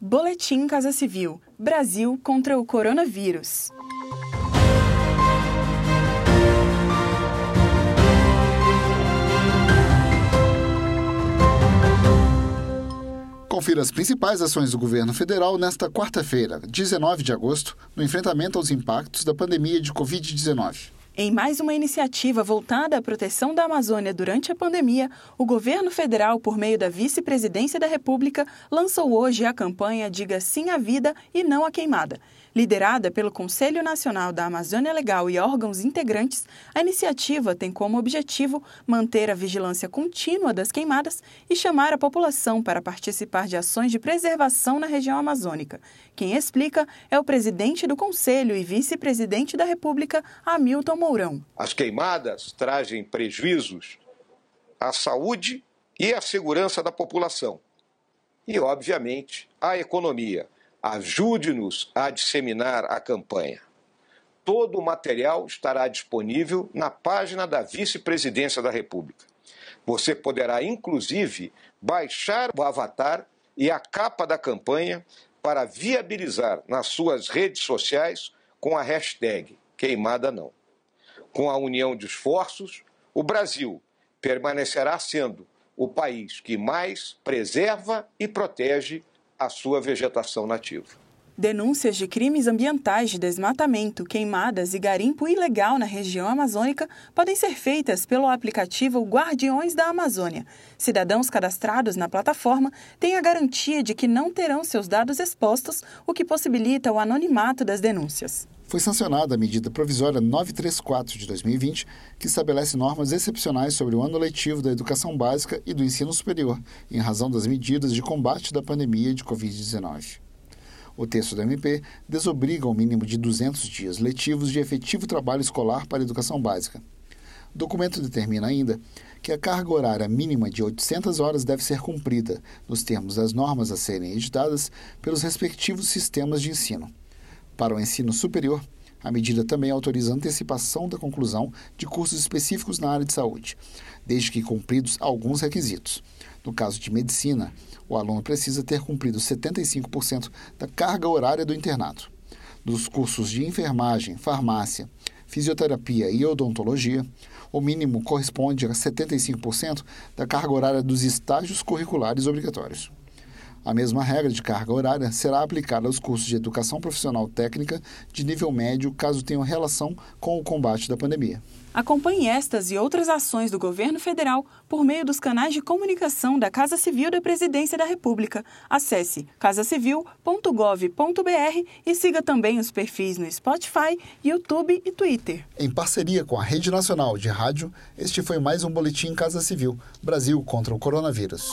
Boletim Casa Civil: Brasil contra o coronavírus. Confira as principais ações do governo federal nesta quarta-feira, 19 de agosto, no enfrentamento aos impactos da pandemia de Covid-19. Em mais uma iniciativa voltada à proteção da Amazônia durante a pandemia, o governo federal, por meio da Vice-Presidência da República, lançou hoje a campanha Diga Sim à Vida e Não à Queimada. Liderada pelo Conselho Nacional da Amazônia Legal e órgãos integrantes, a iniciativa tem como objetivo manter a vigilância contínua das queimadas e chamar a população para participar de ações de preservação na região amazônica. Quem explica é o presidente do Conselho e vice-presidente da República, Hamilton Mourão. As queimadas trazem prejuízos à saúde e à segurança da população e, obviamente, à economia Ajude-nos a disseminar a campanha. Todo o material estará disponível na página da Vice-Presidência da República. Você poderá, inclusive, baixar o avatar e a capa da campanha para viabilizar nas suas redes sociais com a hashtag Queimada Não. Com a união de esforços, o Brasil permanecerá sendo o país que mais preserva e protege a sua vegetação nativa. Denúncias de crimes ambientais de desmatamento, queimadas e garimpo ilegal na região amazônica podem ser feitas pelo aplicativo Guardiões da Amazônia. Cidadãos cadastrados na plataforma têm a garantia de que não terão seus dados expostos, o que possibilita o anonimato das denúncias. Foi sancionada a medida provisória 934 de 2020, que estabelece normas excepcionais sobre o ano letivo da educação básica e do ensino superior, em razão das medidas de combate da pandemia de Covid-19. O texto da MP desobriga o mínimo de 200 dias letivos de efetivo trabalho escolar para a educação básica. O documento determina ainda que a carga horária mínima de 800 horas deve ser cumprida, nos termos das normas a serem editadas pelos respectivos sistemas de ensino. Para o ensino superior, a medida também autoriza a antecipação da conclusão de cursos específicos na área de saúde, desde que cumpridos alguns requisitos. No caso de medicina, o aluno precisa ter cumprido 75% da carga horária do internato. Dos cursos de enfermagem, farmácia, fisioterapia e odontologia, o mínimo corresponde a 75% da carga horária dos estágios curriculares obrigatórios. A mesma regra de carga horária será aplicada aos cursos de educação profissional técnica de nível médio, caso tenham relação com o combate da pandemia. Acompanhe estas e outras ações do governo federal por meio dos canais de comunicação da Casa Civil da Presidência da República. Acesse casacivil.gov.br e siga também os perfis no Spotify, YouTube e Twitter. Em parceria com a Rede Nacional de Rádio, este foi mais um Boletim Casa Civil Brasil contra o Coronavírus.